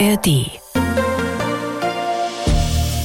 ARD.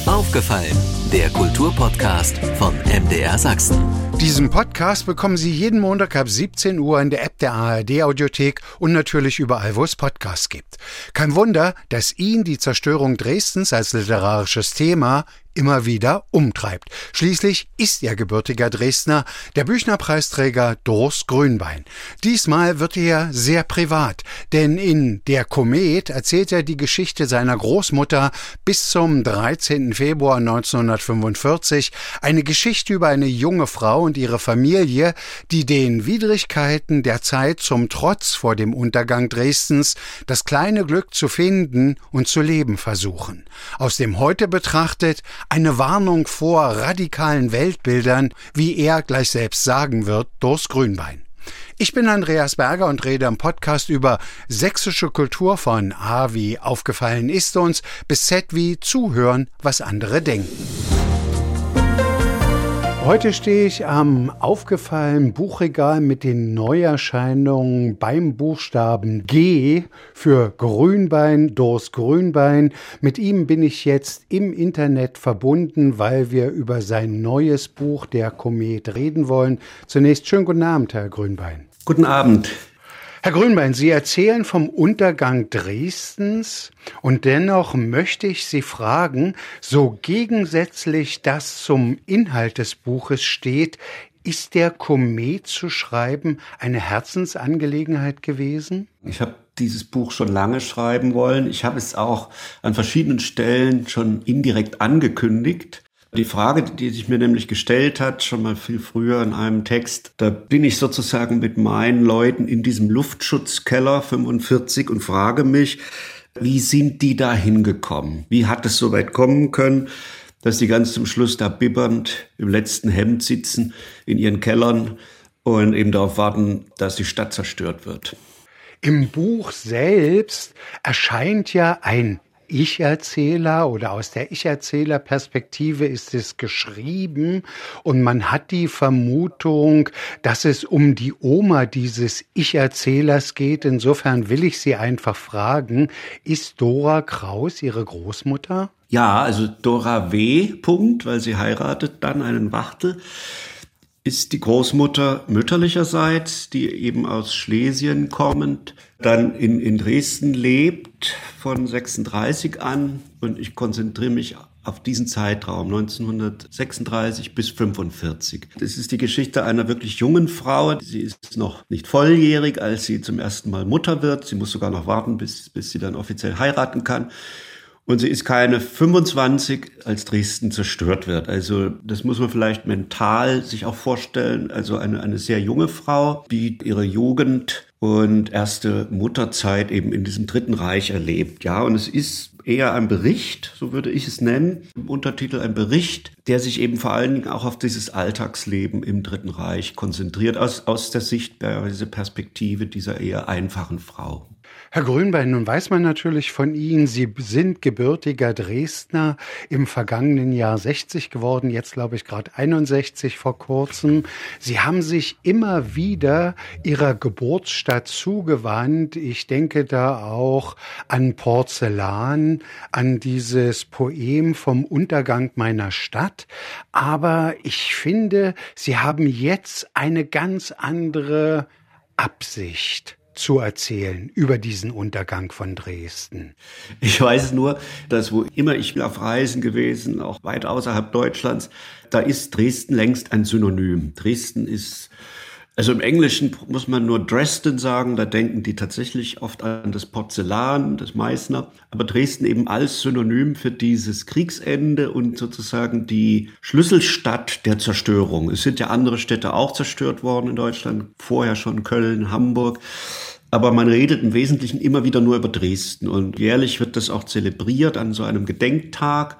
Aufgefallen, der Kulturpodcast von MDR Sachsen. Diesen Podcast bekommen Sie jeden Montag ab 17 Uhr in der App der ARD Audiothek und natürlich überall, wo es Podcasts gibt. Kein Wunder, dass ihn die Zerstörung Dresdens als literarisches Thema immer wieder umtreibt. Schließlich ist er gebürtiger Dresdner, der Büchnerpreisträger Doris Grünbein. Diesmal wird er sehr privat, denn in Der Komet erzählt er die Geschichte seiner Großmutter bis zum 13. Februar 1945, eine Geschichte über eine junge Frau und ihre Familie, die den Widrigkeiten der Zeit zum Trotz vor dem Untergang Dresdens das kleine Glück zu finden und zu leben versuchen. Aus dem Heute betrachtet eine Warnung vor radikalen Weltbildern, wie er gleich selbst sagen wird, durchs Grünbein. Ich bin Andreas Berger und rede im Podcast über sächsische Kultur von A wie aufgefallen ist uns bis Z wie zuhören, was andere denken. Heute stehe ich am aufgefallenen Buchregal mit den Neuerscheinungen beim Buchstaben G für Grünbein, Dors Grünbein. Mit ihm bin ich jetzt im Internet verbunden, weil wir über sein neues Buch Der Komet reden wollen. Zunächst schönen guten Abend, Herr Grünbein. Guten Abend. Herr Grünbein, Sie erzählen vom Untergang Dresdens und dennoch möchte ich Sie fragen, so gegensätzlich das zum Inhalt des Buches steht, ist der Komet zu schreiben eine Herzensangelegenheit gewesen? Ich habe dieses Buch schon lange schreiben wollen. Ich habe es auch an verschiedenen Stellen schon indirekt angekündigt. Die Frage, die sich mir nämlich gestellt hat, schon mal viel früher in einem Text, da bin ich sozusagen mit meinen Leuten in diesem Luftschutzkeller 45 und frage mich, wie sind die da hingekommen? Wie hat es so weit kommen können, dass die ganz zum Schluss da bibbernd im letzten Hemd sitzen in ihren Kellern und eben darauf warten, dass die Stadt zerstört wird? Im Buch selbst erscheint ja ein ich-Erzähler oder aus der Ich-Erzähler-Perspektive ist es geschrieben und man hat die Vermutung, dass es um die Oma dieses Ich-Erzählers geht. Insofern will ich Sie einfach fragen, ist Dora Kraus Ihre Großmutter? Ja, also Dora W. Punkt, weil sie heiratet dann einen Wachtel ist die Großmutter mütterlicherseits, die eben aus Schlesien kommend, dann in, in Dresden lebt von 36 an und ich konzentriere mich auf diesen Zeitraum 1936 bis 45. Das ist die Geschichte einer wirklich jungen Frau. Sie ist noch nicht volljährig, als sie zum ersten Mal Mutter wird. Sie muss sogar noch warten, bis, bis sie dann offiziell heiraten kann. Und sie ist keine 25, als Dresden zerstört wird. Also das muss man vielleicht mental sich auch vorstellen. Also eine, eine sehr junge Frau, die ihre Jugend und erste Mutterzeit eben in diesem Dritten Reich erlebt. Ja, und es ist eher ein Bericht, so würde ich es nennen, im Untertitel ein Bericht, der sich eben vor allen Dingen auch auf dieses Alltagsleben im Dritten Reich konzentriert, aus, aus der Sicht, dieser Perspektive dieser eher einfachen Frau. Herr Grünbein, nun weiß man natürlich von Ihnen, Sie sind gebürtiger Dresdner, im vergangenen Jahr 60 geworden, jetzt glaube ich gerade 61 vor kurzem. Sie haben sich immer wieder Ihrer Geburtsstadt zugewandt. Ich denke da auch an Porzellan, an dieses Poem vom Untergang meiner Stadt. Aber ich finde, Sie haben jetzt eine ganz andere Absicht zu erzählen über diesen Untergang von Dresden? Ich weiß nur, dass wo immer ich auf Reisen gewesen, auch weit außerhalb Deutschlands, da ist Dresden längst ein Synonym. Dresden ist also im Englischen muss man nur Dresden sagen, da denken die tatsächlich oft an das Porzellan, das Meißner. Aber Dresden eben als Synonym für dieses Kriegsende und sozusagen die Schlüsselstadt der Zerstörung. Es sind ja andere Städte auch zerstört worden in Deutschland, vorher schon Köln, Hamburg. Aber man redet im Wesentlichen immer wieder nur über Dresden und jährlich wird das auch zelebriert an so einem Gedenktag.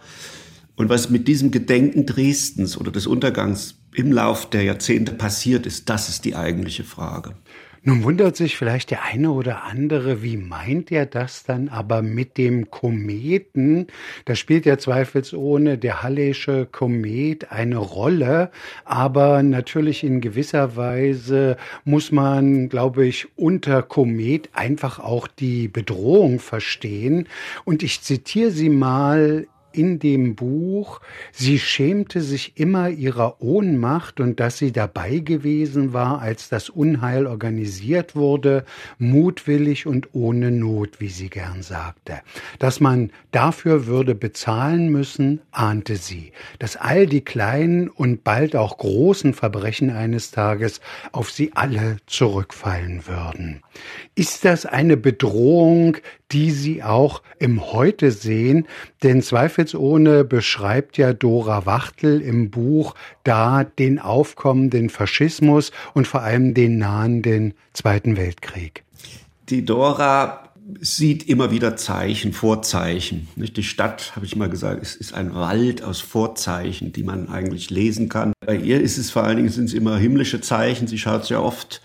Und was mit diesem Gedenken Dresdens oder des Untergangs im Lauf der Jahrzehnte passiert ist, das ist die eigentliche Frage. Nun wundert sich vielleicht der eine oder andere, wie meint er das dann aber mit dem Kometen? Da spielt ja zweifelsohne der Hallesche Komet eine Rolle, aber natürlich in gewisser Weise muss man, glaube ich, unter Komet einfach auch die Bedrohung verstehen. Und ich zitiere Sie mal in dem Buch, sie schämte sich immer ihrer Ohnmacht und dass sie dabei gewesen war, als das Unheil organisiert wurde, mutwillig und ohne Not, wie sie gern sagte. Dass man dafür würde bezahlen müssen, ahnte sie. Dass all die kleinen und bald auch großen Verbrechen eines Tages auf sie alle zurückfallen würden. Ist das eine Bedrohung, die Sie auch im Heute sehen? Denn zweifelsohne beschreibt ja Dora Wachtel im Buch da den aufkommenden Faschismus und vor allem den nahenden Zweiten Weltkrieg. Die Dora sieht immer wieder Zeichen, Vorzeichen. Die Stadt, habe ich mal gesagt, ist, ist ein Wald aus Vorzeichen, die man eigentlich lesen kann. Bei ihr ist es vor allen Dingen sind es immer himmlische Zeichen. Sie schaut sehr oft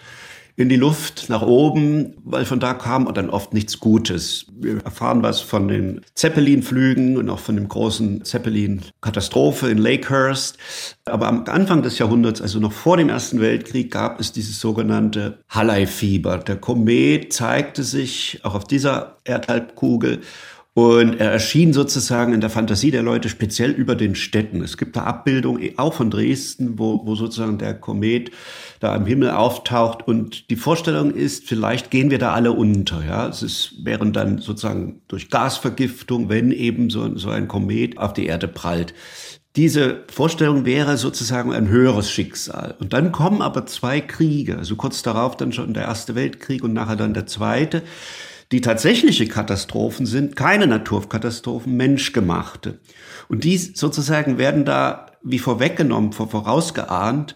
in die Luft, nach oben, weil von da kam dann oft nichts Gutes. Wir erfahren was von den Zeppelin-Flügen und auch von dem großen Zeppelin-Katastrophe in Lakehurst. Aber am Anfang des Jahrhunderts, also noch vor dem Ersten Weltkrieg, gab es dieses sogenannte Halley-Fieber. Der Komet zeigte sich auch auf dieser Erdhalbkugel und er erschien sozusagen in der Fantasie der Leute speziell über den Städten. Es gibt da Abbildungen auch von Dresden, wo, wo sozusagen der Komet da am Himmel auftaucht. Und die Vorstellung ist, vielleicht gehen wir da alle unter. Ja, es ist, wären dann sozusagen durch Gasvergiftung, wenn eben so, so ein Komet auf die Erde prallt. Diese Vorstellung wäre sozusagen ein höheres Schicksal. Und dann kommen aber zwei Kriege, also kurz darauf dann schon der Erste Weltkrieg und nachher dann der Zweite. Die tatsächliche Katastrophen sind keine Naturkatastrophen, menschgemachte. Und die sozusagen werden da wie vorweggenommen, vorausgeahnt.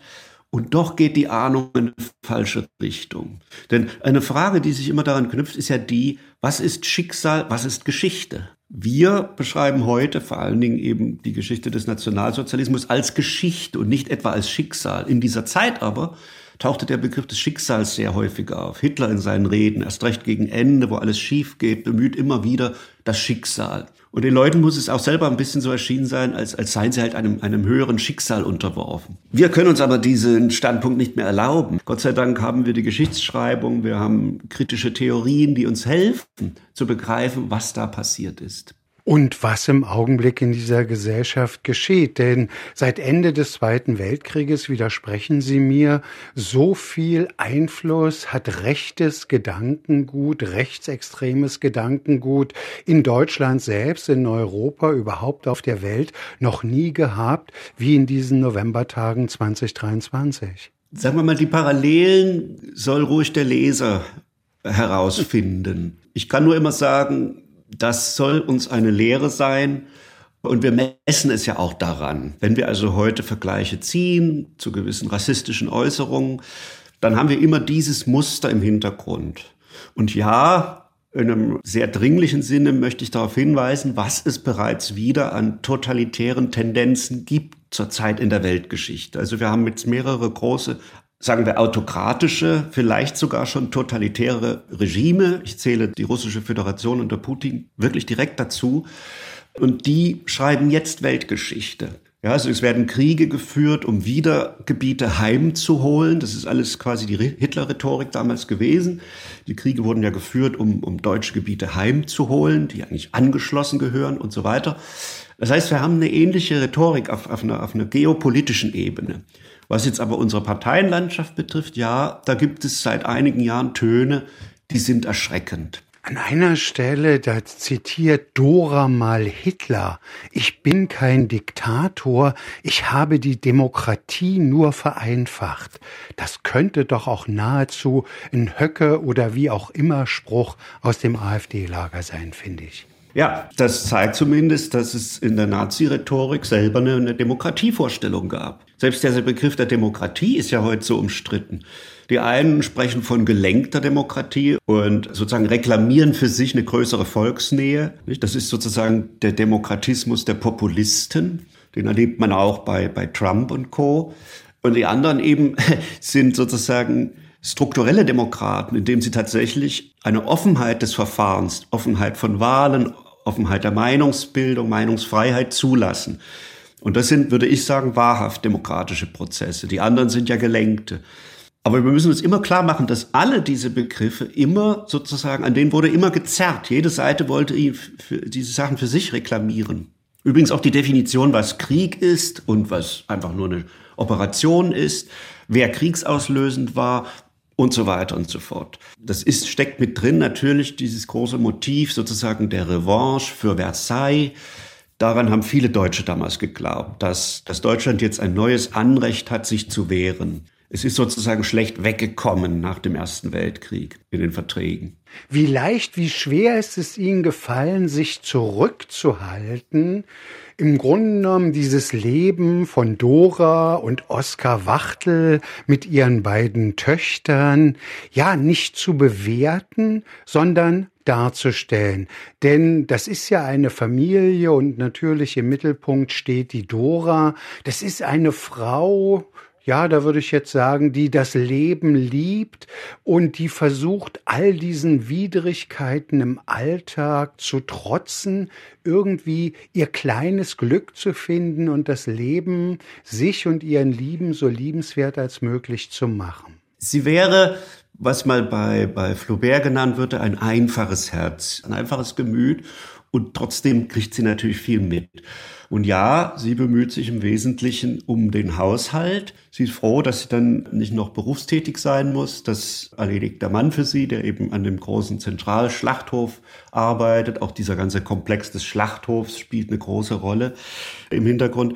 Und doch geht die Ahnung in eine falsche Richtung. Denn eine Frage, die sich immer daran knüpft, ist ja die, was ist Schicksal, was ist Geschichte? Wir beschreiben heute vor allen Dingen eben die Geschichte des Nationalsozialismus als Geschichte und nicht etwa als Schicksal. In dieser Zeit aber tauchte der Begriff des Schicksals sehr häufig auf. Hitler in seinen Reden, erst recht gegen Ende, wo alles schief geht, bemüht immer wieder das Schicksal. Und den Leuten muss es auch selber ein bisschen so erschienen sein, als, als seien sie halt einem, einem höheren Schicksal unterworfen. Wir können uns aber diesen Standpunkt nicht mehr erlauben. Gott sei Dank haben wir die Geschichtsschreibung, wir haben kritische Theorien, die uns helfen zu begreifen, was da passiert ist und was im Augenblick in dieser Gesellschaft geschieht. Denn seit Ende des Zweiten Weltkrieges, widersprechen Sie mir, so viel Einfluss hat rechtes Gedankengut, rechtsextremes Gedankengut in Deutschland selbst, in Europa, überhaupt auf der Welt noch nie gehabt, wie in diesen Novembertagen 2023. Sagen wir mal, die Parallelen soll ruhig der Leser herausfinden. Ich kann nur immer sagen, das soll uns eine Lehre sein. Und wir messen es ja auch daran. Wenn wir also heute Vergleiche ziehen zu gewissen rassistischen Äußerungen, dann haben wir immer dieses Muster im Hintergrund. Und ja, in einem sehr dringlichen Sinne möchte ich darauf hinweisen, was es bereits wieder an totalitären Tendenzen gibt zurzeit in der Weltgeschichte. Also wir haben jetzt mehrere große sagen wir, autokratische, vielleicht sogar schon totalitäre Regime. Ich zähle die russische Föderation unter Putin wirklich direkt dazu. Und die schreiben jetzt Weltgeschichte. Ja, also es werden Kriege geführt, um wieder Gebiete heimzuholen. Das ist alles quasi die Hitler-Rhetorik damals gewesen. Die Kriege wurden ja geführt, um, um deutsche Gebiete heimzuholen, die eigentlich angeschlossen gehören und so weiter. Das heißt, wir haben eine ähnliche Rhetorik auf, auf, einer, auf einer geopolitischen Ebene. Was jetzt aber unsere Parteienlandschaft betrifft, ja, da gibt es seit einigen Jahren Töne, die sind erschreckend. An einer Stelle, da zitiert Dora mal Hitler. Ich bin kein Diktator, ich habe die Demokratie nur vereinfacht. Das könnte doch auch nahezu ein Höcke oder wie auch immer Spruch aus dem AfD-Lager sein, finde ich. Ja, das zeigt zumindest, dass es in der Nazi-Rhetorik selber eine, eine Demokratievorstellung gab. Selbst der Begriff der Demokratie ist ja heute so umstritten. Die einen sprechen von gelenkter Demokratie und sozusagen reklamieren für sich eine größere Volksnähe. Das ist sozusagen der Demokratismus der Populisten. Den erlebt man auch bei, bei Trump und Co. Und die anderen eben sind sozusagen strukturelle Demokraten, indem sie tatsächlich eine Offenheit des Verfahrens, Offenheit von Wahlen, Offenheit der Meinungsbildung, Meinungsfreiheit zulassen. Und das sind, würde ich sagen, wahrhaft demokratische Prozesse. Die anderen sind ja gelenkte. Aber wir müssen uns immer klar machen, dass alle diese Begriffe immer sozusagen, an denen wurde immer gezerrt. Jede Seite wollte diese Sachen für sich reklamieren. Übrigens auch die Definition, was Krieg ist und was einfach nur eine Operation ist, wer kriegsauslösend war und so weiter und so fort. Das ist, steckt mit drin natürlich dieses große Motiv sozusagen der Revanche für Versailles. Daran haben viele Deutsche damals geglaubt, dass, dass Deutschland jetzt ein neues Anrecht hat, sich zu wehren. Es ist sozusagen schlecht weggekommen nach dem Ersten Weltkrieg in den Verträgen. Wie leicht, wie schwer ist es Ihnen gefallen, sich zurückzuhalten, im Grunde genommen dieses Leben von Dora und Oskar Wachtel mit ihren beiden Töchtern, ja, nicht zu bewerten, sondern darzustellen. Denn das ist ja eine Familie und natürlich im Mittelpunkt steht die Dora. Das ist eine Frau, ja, da würde ich jetzt sagen, die das Leben liebt und die versucht, all diesen Widrigkeiten im Alltag zu trotzen, irgendwie ihr kleines Glück zu finden und das Leben sich und ihren Lieben so liebenswert als möglich zu machen. Sie wäre was mal bei, bei Flaubert genannt wird, ein einfaches Herz, ein einfaches Gemüt und trotzdem kriegt sie natürlich viel mit. Und ja, sie bemüht sich im Wesentlichen um den Haushalt. Sie ist froh, dass sie dann nicht noch berufstätig sein muss. Das erledigt der Mann für sie, der eben an dem großen Zentralschlachthof arbeitet. Auch dieser ganze Komplex des Schlachthofs spielt eine große Rolle im Hintergrund.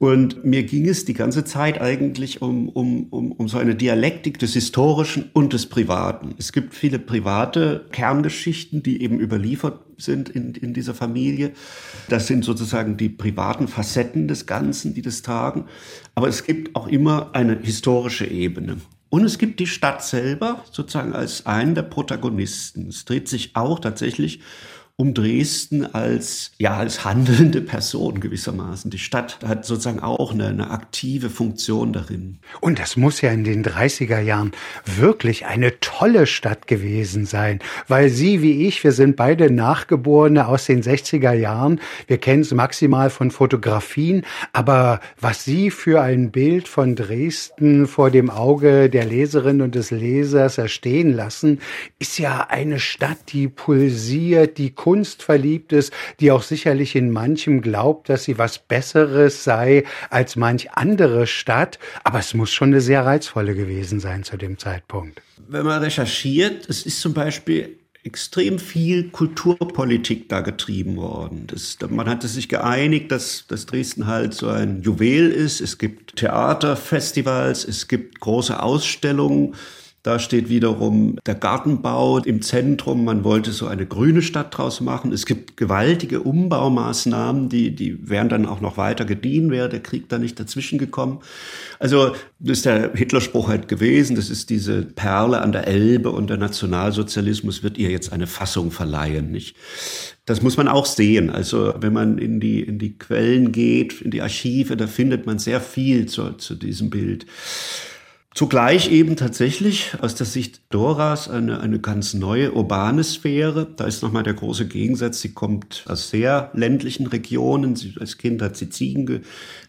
Und mir ging es die ganze Zeit eigentlich um, um, um, um so eine Dialektik des Historischen und des Privaten. Es gibt viele private Kerngeschichten, die eben überliefert sind in, in dieser Familie. Das sind sozusagen die privaten Facetten des Ganzen, die das tragen. Aber es gibt auch immer eine historische Ebene. Und es gibt die Stadt selber sozusagen als einen der Protagonisten. Es dreht sich auch tatsächlich um Dresden als, ja, als handelnde Person gewissermaßen. Die Stadt hat sozusagen auch eine, eine aktive Funktion darin. Und das muss ja in den 30er Jahren wirklich eine tolle Stadt gewesen sein, weil Sie wie ich, wir sind beide Nachgeborene aus den 60er Jahren. Wir kennen es maximal von Fotografien, aber was Sie für ein Bild von Dresden vor dem Auge der Leserin und des Lesers erstehen lassen, ist ja eine Stadt, die pulsiert, die Kunst verliebt ist, die auch sicherlich in manchem glaubt, dass sie was Besseres sei als manch andere Stadt. Aber es muss schon eine sehr reizvolle gewesen sein zu dem Zeitpunkt. Wenn man recherchiert, es ist zum Beispiel extrem viel Kulturpolitik da getrieben worden. Das, man hatte sich geeinigt, dass, dass Dresden halt so ein Juwel ist. Es gibt Theaterfestivals, es gibt große Ausstellungen. Da steht wiederum der Gartenbau im Zentrum. Man wollte so eine grüne Stadt draus machen. Es gibt gewaltige Umbaumaßnahmen, die, die wären dann auch noch weiter gediehen, wäre der Krieg da nicht dazwischen gekommen. Also, das ist der Hitlerspruch halt gewesen. Das ist diese Perle an der Elbe und der Nationalsozialismus wird ihr jetzt eine Fassung verleihen, nicht? Das muss man auch sehen. Also, wenn man in die, in die Quellen geht, in die Archive, da findet man sehr viel zu, zu diesem Bild. Zugleich eben tatsächlich aus der Sicht Doras eine, eine ganz neue urbane Sphäre. Da ist nochmal der große Gegensatz. Sie kommt aus sehr ländlichen Regionen. Sie, als Kind hat sie Ziegen ge,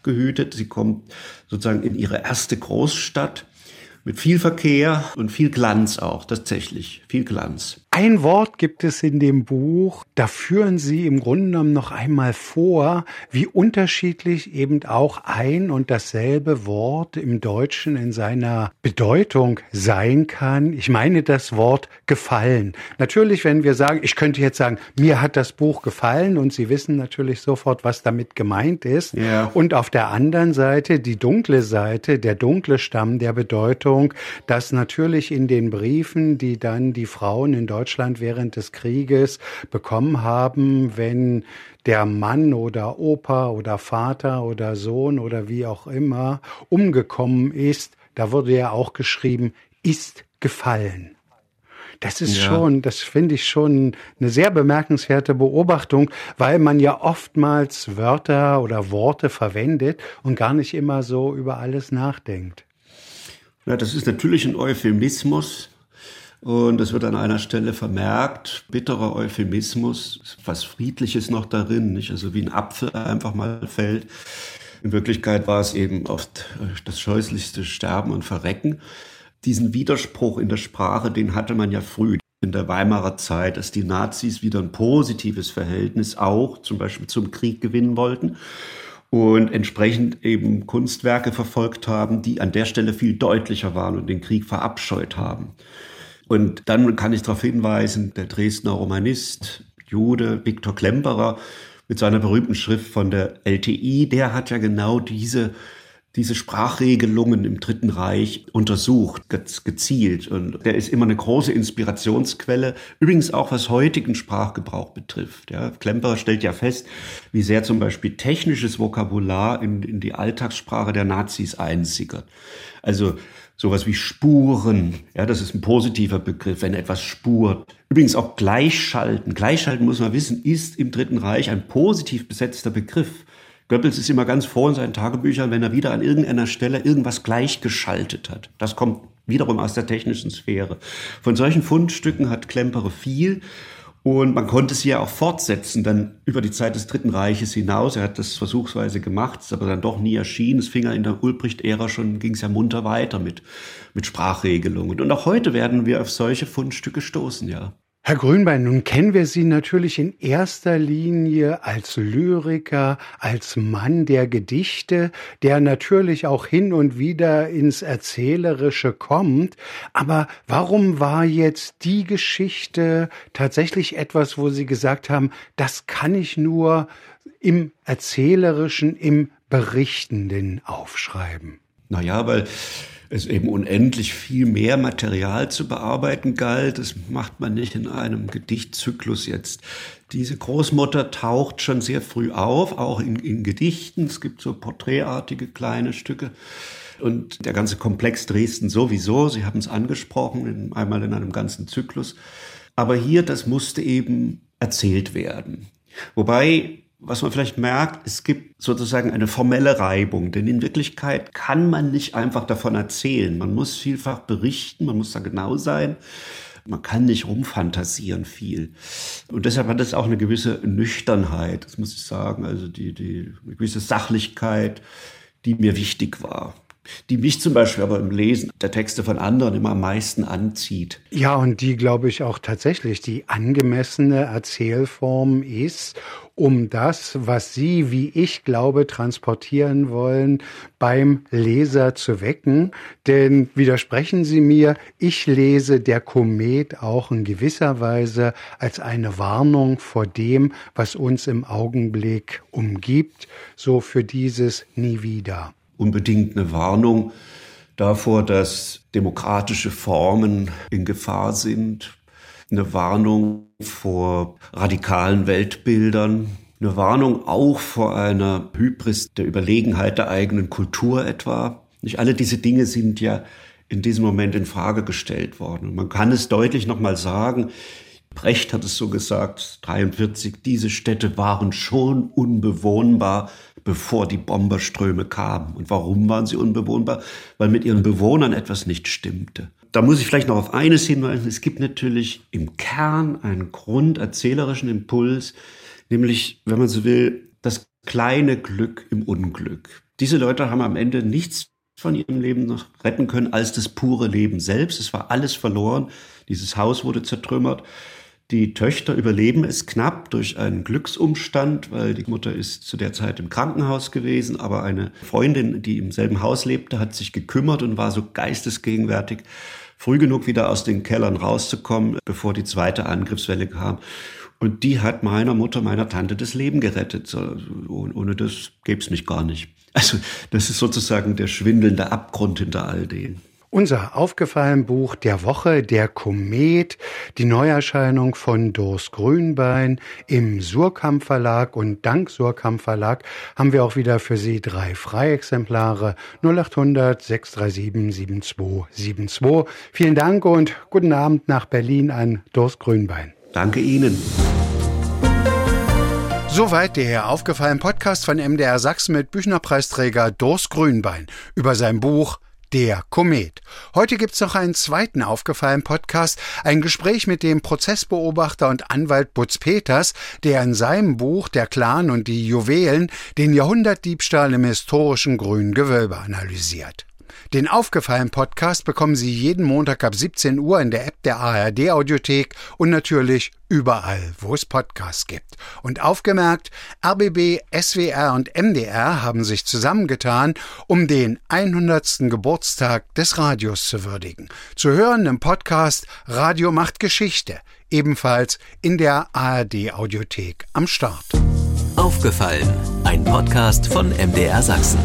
gehütet. Sie kommt sozusagen in ihre erste Großstadt mit viel Verkehr und viel Glanz auch, tatsächlich, viel Glanz. Ein Wort gibt es in dem Buch, da führen Sie im Grunde genommen noch einmal vor, wie unterschiedlich eben auch ein und dasselbe Wort im Deutschen in seiner Bedeutung sein kann. Ich meine das Wort gefallen. Natürlich, wenn wir sagen, ich könnte jetzt sagen, mir hat das Buch gefallen und Sie wissen natürlich sofort, was damit gemeint ist. Ja. Und auf der anderen Seite die dunkle Seite, der dunkle Stamm der Bedeutung, dass natürlich in den Briefen, die dann die Frauen in Deutschland Deutschland während des Krieges bekommen haben, wenn der Mann oder Opa oder Vater oder Sohn oder wie auch immer umgekommen ist, da wurde ja auch geschrieben, ist gefallen. Das ist ja. schon, das finde ich schon eine sehr bemerkenswerte Beobachtung, weil man ja oftmals Wörter oder Worte verwendet und gar nicht immer so über alles nachdenkt. Ja, das ist natürlich ein Euphemismus. Und es wird an einer Stelle vermerkt, bitterer Euphemismus, was Friedliches noch darin, nicht? Also wie ein Apfel einfach mal fällt. In Wirklichkeit war es eben oft das scheußlichste Sterben und Verrecken. Diesen Widerspruch in der Sprache, den hatte man ja früh in der Weimarer Zeit, dass die Nazis wieder ein positives Verhältnis auch zum Beispiel zum Krieg gewinnen wollten und entsprechend eben Kunstwerke verfolgt haben, die an der Stelle viel deutlicher waren und den Krieg verabscheut haben. Und dann kann ich darauf hinweisen, der Dresdner Romanist, Jude Viktor Klemperer mit seiner berühmten Schrift von der LTI, der hat ja genau diese diese Sprachregelungen im Dritten Reich untersucht, gezielt. Und der ist immer eine große Inspirationsquelle. Übrigens auch was heutigen Sprachgebrauch betrifft. Ja, Klemperer stellt ja fest, wie sehr zum Beispiel technisches Vokabular in, in die Alltagssprache der Nazis einsickert. Also sowas wie Spuren, ja, das ist ein positiver Begriff, wenn etwas spurt. Übrigens auch Gleichschalten. Gleichschalten muss man wissen, ist im Dritten Reich ein positiv besetzter Begriff. Goebbels ist immer ganz froh in seinen Tagebüchern, wenn er wieder an irgendeiner Stelle irgendwas gleichgeschaltet hat. Das kommt wiederum aus der technischen Sphäre. Von solchen Fundstücken hat Klempere viel. Und man konnte sie ja auch fortsetzen, dann über die Zeit des Dritten Reiches hinaus. Er hat das versuchsweise gemacht, ist aber dann doch nie erschienen. Es fing ja in der Ulbricht-Ära schon, ging es ja munter weiter mit, mit Sprachregelungen. Und auch heute werden wir auf solche Fundstücke stoßen, ja. Herr Grünbein, nun kennen wir Sie natürlich in erster Linie als Lyriker, als Mann der Gedichte, der natürlich auch hin und wieder ins Erzählerische kommt. Aber warum war jetzt die Geschichte tatsächlich etwas, wo Sie gesagt haben, das kann ich nur im Erzählerischen, im Berichtenden aufschreiben? Naja, weil es eben unendlich viel mehr Material zu bearbeiten galt. Das macht man nicht in einem Gedichtzyklus jetzt. Diese Großmutter taucht schon sehr früh auf, auch in, in Gedichten. Es gibt so porträtartige kleine Stücke. Und der ganze Komplex Dresden sowieso, Sie haben es angesprochen, in, einmal in einem ganzen Zyklus. Aber hier, das musste eben erzählt werden. Wobei was man vielleicht merkt, es gibt sozusagen eine formelle Reibung, denn in Wirklichkeit kann man nicht einfach davon erzählen. Man muss vielfach berichten, man muss da genau sein. Man kann nicht rumfantasieren viel. Und deshalb hat es auch eine gewisse Nüchternheit, das muss ich sagen, also die, die, eine gewisse Sachlichkeit, die mir wichtig war die mich zum Beispiel aber im Lesen der Texte von anderen immer am meisten anzieht. Ja, und die, glaube ich, auch tatsächlich die angemessene Erzählform ist, um das, was Sie, wie ich glaube, transportieren wollen, beim Leser zu wecken. Denn widersprechen Sie mir, ich lese der Komet auch in gewisser Weise als eine Warnung vor dem, was uns im Augenblick umgibt, so für dieses nie wieder unbedingt eine Warnung davor, dass demokratische Formen in Gefahr sind, eine Warnung vor radikalen Weltbildern, eine Warnung auch vor einer Hybris der Überlegenheit der eigenen Kultur etwa. Nicht alle diese Dinge sind ja in diesem Moment in Frage gestellt worden. man kann es deutlich nochmal sagen, Brecht hat es so gesagt, 43, diese Städte waren schon unbewohnbar, bevor die Bomberströme kamen. Und warum waren sie unbewohnbar? Weil mit ihren Bewohnern etwas nicht stimmte. Da muss ich vielleicht noch auf eines hinweisen. Es gibt natürlich im Kern einen grunderzählerischen Impuls, nämlich, wenn man so will, das kleine Glück im Unglück. Diese Leute haben am Ende nichts von ihrem Leben noch retten können als das pure Leben selbst. Es war alles verloren. Dieses Haus wurde zertrümmert. Die Töchter überleben es knapp durch einen Glücksumstand, weil die Mutter ist zu der Zeit im Krankenhaus gewesen, aber eine Freundin, die im selben Haus lebte, hat sich gekümmert und war so geistesgegenwärtig, früh genug wieder aus den Kellern rauszukommen, bevor die zweite Angriffswelle kam. Und die hat meiner Mutter, meiner Tante das Leben gerettet. Ohne das gäbe es mich gar nicht. Also das ist sozusagen der schwindelnde Abgrund hinter all dem. Unser aufgefallen Buch der Woche, der Komet, die Neuerscheinung von Dors Grünbein im Surkamp Verlag und dank Surkamp Verlag haben wir auch wieder für Sie drei Freiexemplare 0800 637 7272. Vielen Dank und guten Abend nach Berlin an Dors Grünbein. Danke Ihnen. Soweit der aufgefallen Podcast von MDR Sachsen mit Büchnerpreisträger Dors Grünbein über sein Buch der Komet. Heute gibt's noch einen zweiten aufgefallen Podcast, ein Gespräch mit dem Prozessbeobachter und Anwalt Butz Peters, der in seinem Buch Der Clan und die Juwelen den Jahrhundertdiebstahl im historischen Grünen Gewölbe analysiert. Den aufgefallen Podcast bekommen Sie jeden Montag ab 17 Uhr in der App der ARD Audiothek und natürlich überall, wo es Podcasts gibt. Und aufgemerkt, RBB, SWR und MDR haben sich zusammengetan, um den 100. Geburtstag des Radios zu würdigen. Zu hören im Podcast Radio macht Geschichte, ebenfalls in der ARD Audiothek am Start. Aufgefallen, ein Podcast von MDR Sachsen.